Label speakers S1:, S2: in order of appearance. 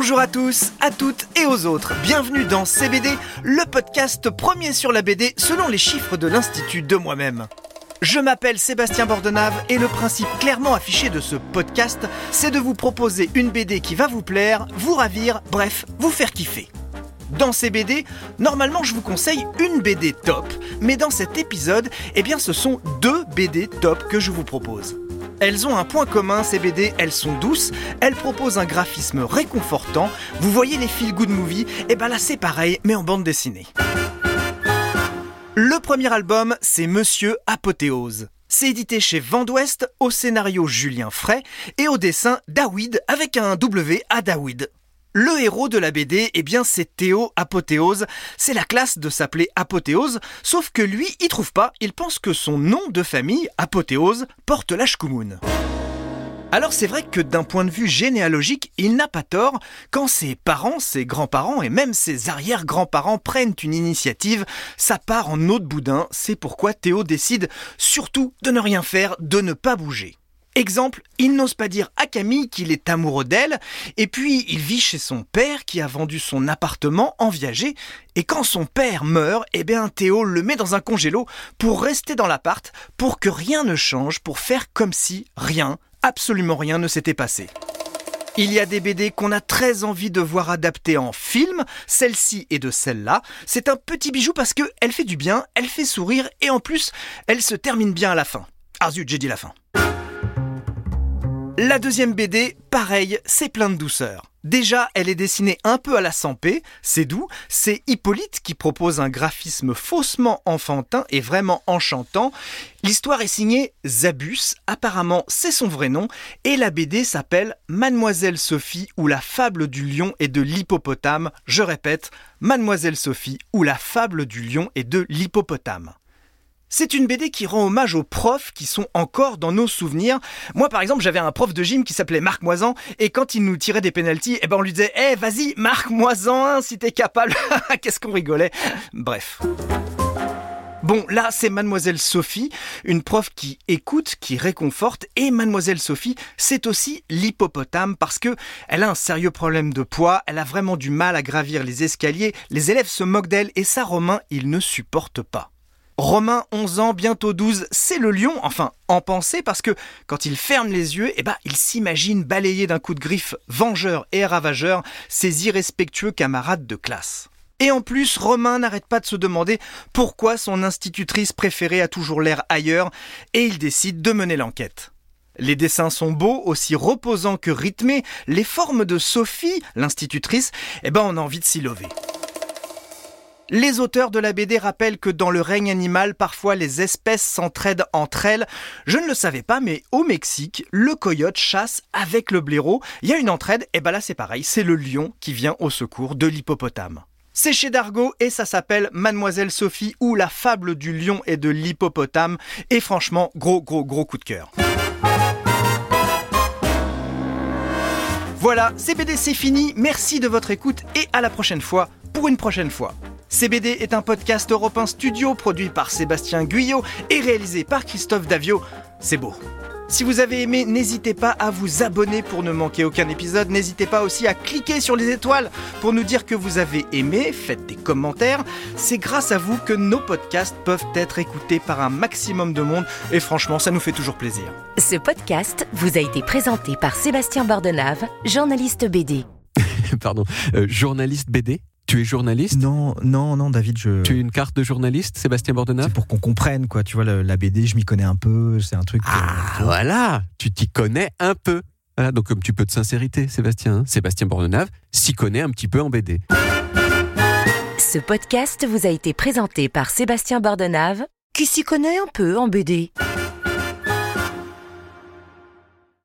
S1: Bonjour à tous, à toutes et aux autres. Bienvenue dans CBD, le podcast premier sur la BD selon les chiffres de l'Institut de moi-même. Je m'appelle Sébastien Bordenave et le principe clairement affiché de ce podcast, c'est de vous proposer une BD qui va vous plaire, vous ravir, bref, vous faire kiffer. Dans ces BD, normalement je vous conseille une BD top, mais dans cet épisode, eh bien ce sont deux BD top que je vous propose. Elles ont un point commun, ces BD, elles sont douces, elles proposent un graphisme réconfortant. Vous voyez les feel good movie Et eh ben là c'est pareil, mais en bande dessinée. Le premier album, c'est Monsieur Apothéose. C'est édité chez Vendouest, au scénario Julien Fray et au dessin Dawid avec un W à Dawid. Le héros de la BD, eh bien, c'est Théo Apothéose. C'est la classe de s'appeler Apothéose, sauf que lui, il trouve pas. Il pense que son nom de famille, Apothéose, porte l'Ashkumun. Alors c'est vrai que d'un point de vue généalogique, il n'a pas tort. Quand ses parents, ses grands-parents et même ses arrière-grands-parents prennent une initiative, ça part en eau de boudin. C'est pourquoi Théo décide surtout de ne rien faire, de ne pas bouger. Exemple, il n'ose pas dire à Camille qu'il est amoureux d'elle, et puis il vit chez son père qui a vendu son appartement en viager, et quand son père meurt, eh bien Théo le met dans un congélo pour rester dans l'appart, pour que rien ne change, pour faire comme si rien, absolument rien ne s'était passé. Il y a des BD qu'on a très envie de voir adaptées en film, celle-ci et de celle-là. C'est un petit bijou parce que elle fait du bien, elle fait sourire et en plus, elle se termine bien à la fin. Ah j'ai dit la fin. La deuxième BD, pareil, c'est plein de douceur. Déjà, elle est dessinée un peu à la Sampé, c'est doux, c'est Hippolyte qui propose un graphisme faussement enfantin et vraiment enchantant. L'histoire est signée Zabus, apparemment c'est son vrai nom, et la BD s'appelle Mademoiselle Sophie ou la fable du lion et de l'hippopotame. Je répète, Mademoiselle Sophie ou la fable du lion et de l'hippopotame. C'est une BD qui rend hommage aux profs qui sont encore dans nos souvenirs. Moi, par exemple, j'avais un prof de gym qui s'appelait Marc Moisan, et quand il nous tirait des penalties, eh ben, on lui disait, eh, vas-y, Marc Moisan, si t'es capable. Qu'est-ce qu'on rigolait. Bref. Bon, là, c'est Mademoiselle Sophie, une prof qui écoute, qui réconforte, et Mademoiselle Sophie, c'est aussi l'hippopotame parce que elle a un sérieux problème de poids, elle a vraiment du mal à gravir les escaliers, les élèves se moquent d'elle, et ça, Romain, il ne supporte pas. Romain, 11 ans, bientôt 12, c'est le lion, enfin en pensée, parce que quand il ferme les yeux, eh ben, il s'imagine balayer d'un coup de griffe vengeur et ravageur ses irrespectueux camarades de classe. Et en plus, Romain n'arrête pas de se demander pourquoi son institutrice préférée a toujours l'air ailleurs, et il décide de mener l'enquête. Les dessins sont beaux, aussi reposants que rythmés, les formes de Sophie, l'institutrice, eh ben on a envie de s'y lever. Les auteurs de la BD rappellent que dans le règne animal, parfois les espèces s'entraident entre elles. Je ne le savais pas, mais au Mexique, le coyote chasse avec le blaireau. Il y a une entraide, et ben là c'est pareil, c'est le lion qui vient au secours de l'hippopotame. C'est chez Dargo et ça s'appelle Mademoiselle Sophie ou la fable du lion et de l'hippopotame. Et franchement, gros gros gros coup de cœur. Voilà, CBD c'est fini, merci de votre écoute et à la prochaine fois pour une prochaine fois. CBD est un podcast européen studio produit par Sébastien Guyot et réalisé par Christophe Davio. C'est beau. Si vous avez aimé, n'hésitez pas à vous abonner pour ne manquer aucun épisode. N'hésitez pas aussi à cliquer sur les étoiles pour nous dire que vous avez aimé. Faites des commentaires. C'est grâce à vous que nos podcasts peuvent être écoutés par un maximum de monde. Et franchement, ça nous fait toujours plaisir.
S2: Ce podcast vous a été présenté par Sébastien Bordenave, journaliste BD.
S3: Pardon, euh, journaliste BD tu es journaliste
S4: Non, non, non, David, je.
S3: Tu as une carte de journaliste, Sébastien Bordenave
S4: C'est pour qu'on comprenne, quoi. Tu vois, la, BD, je m'y connais un peu. C'est un truc.
S3: Ah, voilà Tu t'y connais un peu. Voilà, donc un petit peu de sincérité, Sébastien. Hein. Sébastien Bordenave s'y connaît un petit peu en BD.
S2: Ce podcast vous a été présenté par Sébastien Bordenave, qui s'y connaît un peu en BD.